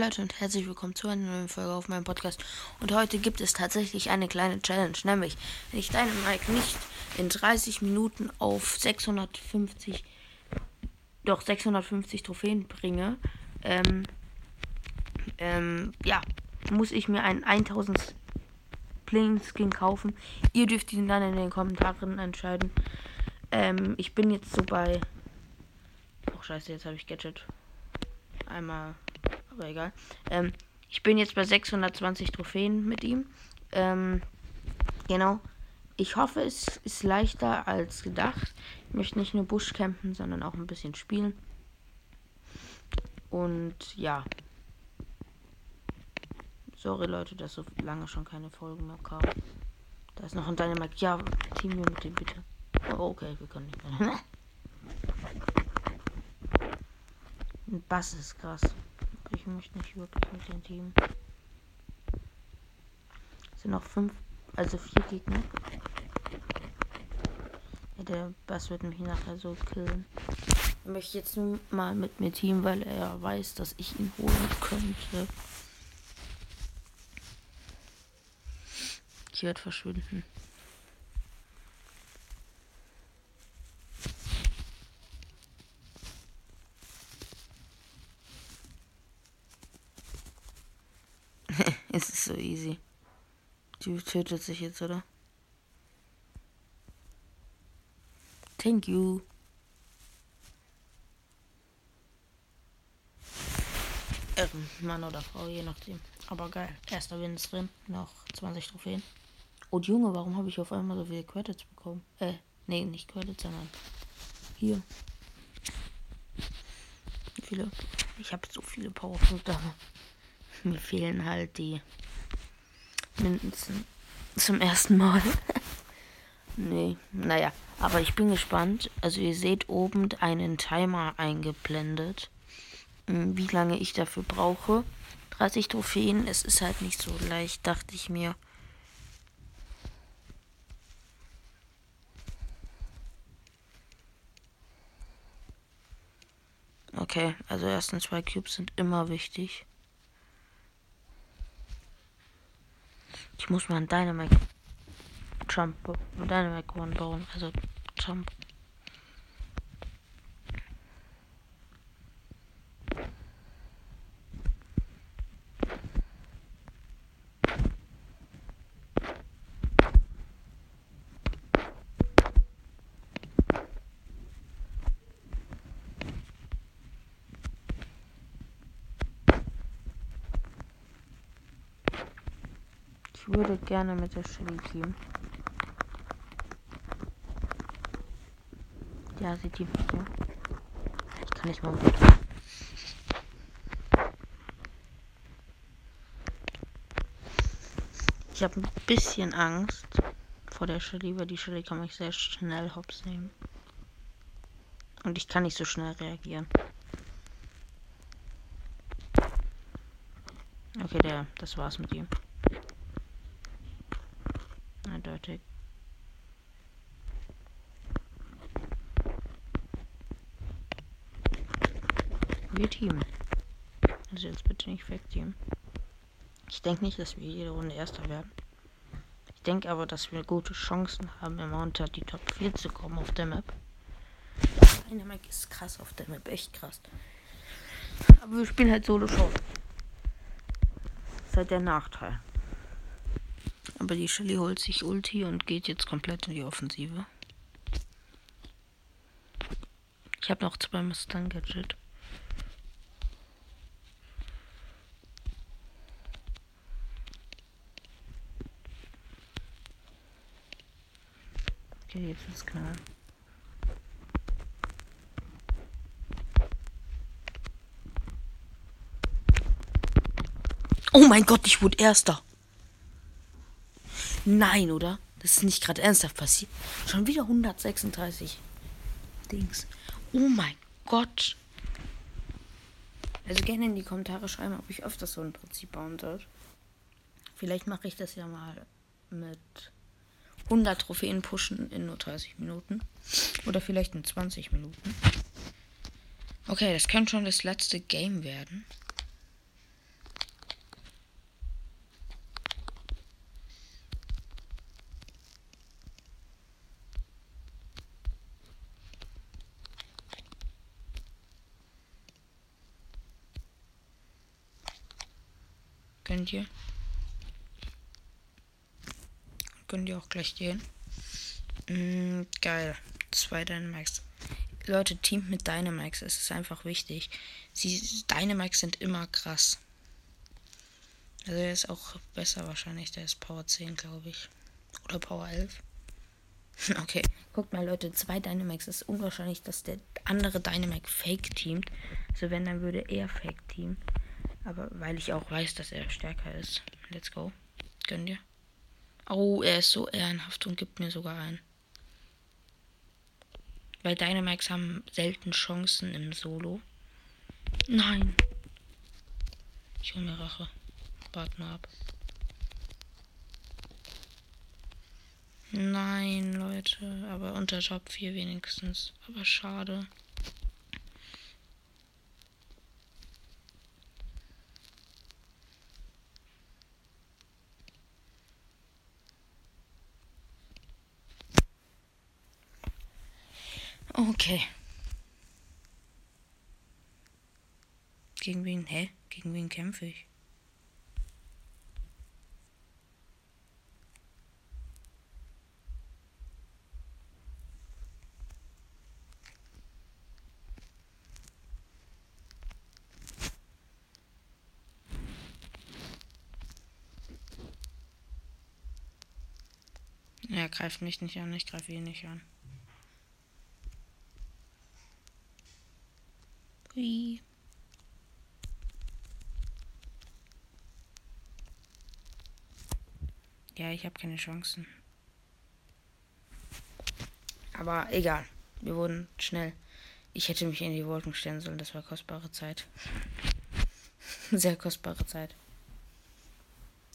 Leute und herzlich willkommen zu einer neuen Folge auf meinem Podcast. Und heute gibt es tatsächlich eine kleine Challenge, nämlich wenn ich deine Mike nicht in 30 Minuten auf 650, doch 650 Trophäen bringe, ähm, ähm, ja, muss ich mir einen 1000 Playing Skin kaufen. Ihr dürft ihn dann in den Kommentaren entscheiden. Ähm, ich bin jetzt so bei. Oh scheiße, jetzt habe ich Gadget. Einmal aber egal. Ähm, ich bin jetzt bei 620 Trophäen mit ihm. Ähm, genau. Ich hoffe, es ist leichter als gedacht. Ich möchte nicht nur Busch campen, sondern auch ein bisschen spielen. Und ja. Sorry Leute, dass so lange schon keine Folgen mehr kamen. Da ist noch ein Dynamite. Ja, Team mit dem bitte. Oh, okay, wir können nicht mehr. Ein Bass ist krass. Ich möchte nicht wirklich mit dem Team. Es sind noch fünf, also vier Gegner. Ja, der Bass wird mich nachher so killen. Ich möchte jetzt nur mal mit mir Team, weil er weiß, dass ich ihn holen könnte. Ich werde verschwinden. es ist so easy. Die tötet sich jetzt, oder? Thank you. Äh, Mann oder Frau, je nachdem. Aber geil. Erster Win ist drin. Noch 20 Trophäen. Und Junge, warum habe ich auf einmal so viele Credits bekommen? Äh, nee, nicht Credits, sondern hier. Viele? Ich habe so viele Powerpunkte. Mir fehlen halt die Münzen zum ersten Mal. nee, naja. Aber ich bin gespannt. Also ihr seht oben einen Timer eingeblendet. Hm, wie lange ich dafür brauche. 30 Trophäen. Es ist halt nicht so leicht, dachte ich mir. Okay, also ersten zwei Cubes sind immer wichtig. Ich muss mal einen Dynamite Jump, Dynamite One bauen. Also Jump. Ich würde gerne mit der Shelly teamen. Ja, sie teamt mit mir. Ich kann nicht mal. Ich habe ein bisschen Angst vor der Shelly, weil die Shelly kann mich sehr schnell hops nehmen. Und ich kann nicht so schnell reagieren. Okay, der, das war's mit ihm. Eindeutig. Wir teamen. Also jetzt bitte nicht wegteamen. Ich denke nicht, dass wir jede Runde Erster werden. Ich denke aber, dass wir gute Chancen haben, immer unter die Top 4 zu kommen auf der Map. Map ist krass auf der Map, echt krass. Aber wir spielen halt Solo Show. Das ist halt der Nachteil. Aber die Shelly holt sich Ulti und geht jetzt komplett in die Offensive. Ich habe noch zwei Mustang Gadget. Okay, jetzt ist klar. Oh mein Gott, ich wurde Erster. Nein, oder? Das ist nicht gerade ernsthaft passiert. Schon wieder 136 Dings. Oh mein Gott. Also gerne in die Kommentare schreiben, ob ich öfters so ein Prinzip bauen soll. Vielleicht mache ich das ja mal mit 100 Trophäen pushen in nur 30 Minuten. Oder vielleicht in 20 Minuten. Okay, das könnte schon das letzte Game werden. Könnt ihr? Könnt ihr auch gleich gehen? Mm, geil. Zwei Dynamax. Leute, Team mit Dynamax. Es ist einfach wichtig. Sie, Dynamax sind immer krass. Also er ist auch besser wahrscheinlich. Der ist Power 10, glaube ich. Oder Power 11. okay, guckt mal Leute, zwei Dynamax. Ist unwahrscheinlich, dass der andere Dynamax Fake teamt. Also wenn, dann würde er Fake teamen. Aber weil ich auch weiß, dass er stärker ist. Let's go. Gönn dir. Oh, er ist so ehrenhaft und gibt mir sogar ein. Weil Dynamax haben selten Chancen im Solo. Nein. Ich hole mir Rache. Warte mal ab. Nein, Leute. Aber unter Top 4 wenigstens. Aber schade. Okay. Gegen wen? Hä? Gegen wen kämpfe ich? Er greift mich nicht an, ich greife ihn nicht an. Ja, ich habe keine Chancen. Aber egal. Wir wurden schnell. Ich hätte mich in die Wolken stellen sollen. Das war kostbare Zeit. Sehr kostbare Zeit.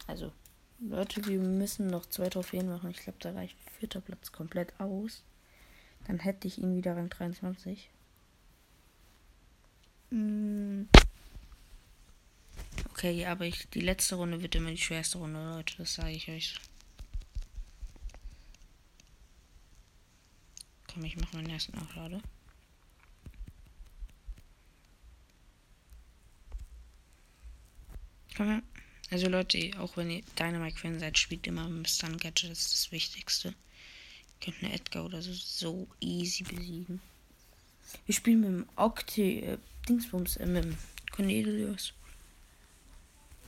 Also, Leute, wir müssen noch zwei Trophäen machen. Ich glaube, da reicht vierter Platz komplett aus. Dann hätte ich ihn wieder Rang 23. Mm. Okay, aber ich, die letzte Runde wird immer die schwerste Runde, Leute. Das sage ich euch. Komm, ich mache meinen ersten Auflade. Komm her. Also Leute, auch wenn ihr Dynamite-Fan seid, spielt immer mit Stun Gadget, das ist das Wichtigste. Ihr könnt eine Edgar oder so, so easy besiegen. Wir spielen mit dem Octi, äh, Dingsbums, äh, mit dem Cornelius.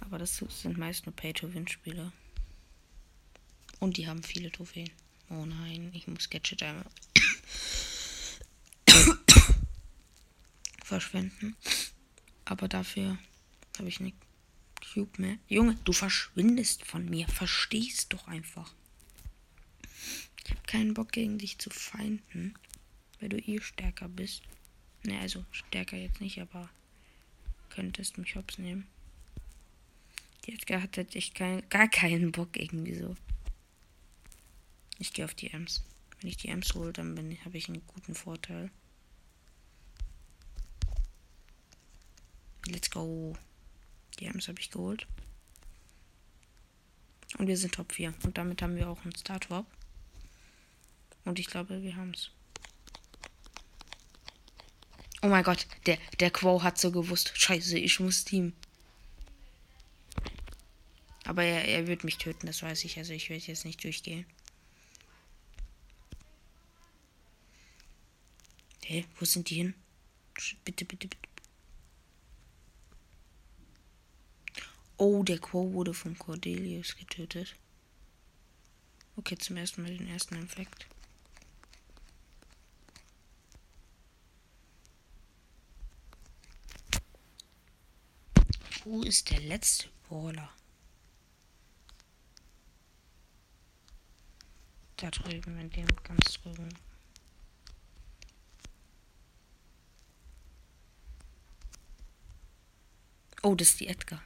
Aber das sind meist nur Pay-to-Win-Spieler. Und die haben viele Trophäen. Oh nein, ich muss Gadget einmal verschwenden. Aber dafür habe ich nicht Cube mehr. Junge, du verschwindest von mir. Verstehst doch einfach. Ich habe keinen Bock gegen dich zu feinden, weil du eh stärker bist. Ne, also stärker jetzt nicht, aber könntest mich hops nehmen. Die Edgar hat halt echt kein, gar keinen Bock irgendwie so. Ich gehe auf die Ems. Wenn ich die Ems hole, dann habe ich einen guten Vorteil. Let's go. Die Ems habe ich geholt. Und wir sind Top 4. Und damit haben wir auch einen Start-Top. Und ich glaube, wir haben es. Oh mein Gott, der, der Quo hat so gewusst. Scheiße, ich muss Team. Aber er, er wird mich töten, das weiß ich. Also ich werde jetzt nicht durchgehen. Hä, hey, wo sind die hin? Bitte, bitte, bitte. Oh, der Quo wurde von Cordelius getötet. Okay, zum ersten Mal den ersten Infekt. Wo ist der letzte Brawler? Da drüben, in dem ganz drüben. Oh, das ist die Edgar.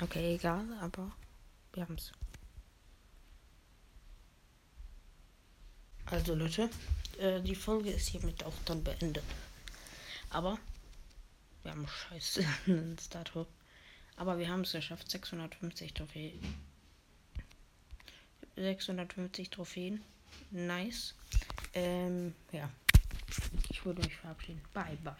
Okay, egal, aber wir haben es. Also Leute, äh, die Folge ist hiermit auch dann beendet. Aber wir haben scheiße einen Startup. Aber wir haben es geschafft. 650 Trophäen. 650 Trophäen. Nice. Ähm, ja. Ich würde mich verabschieden. Bye, bye.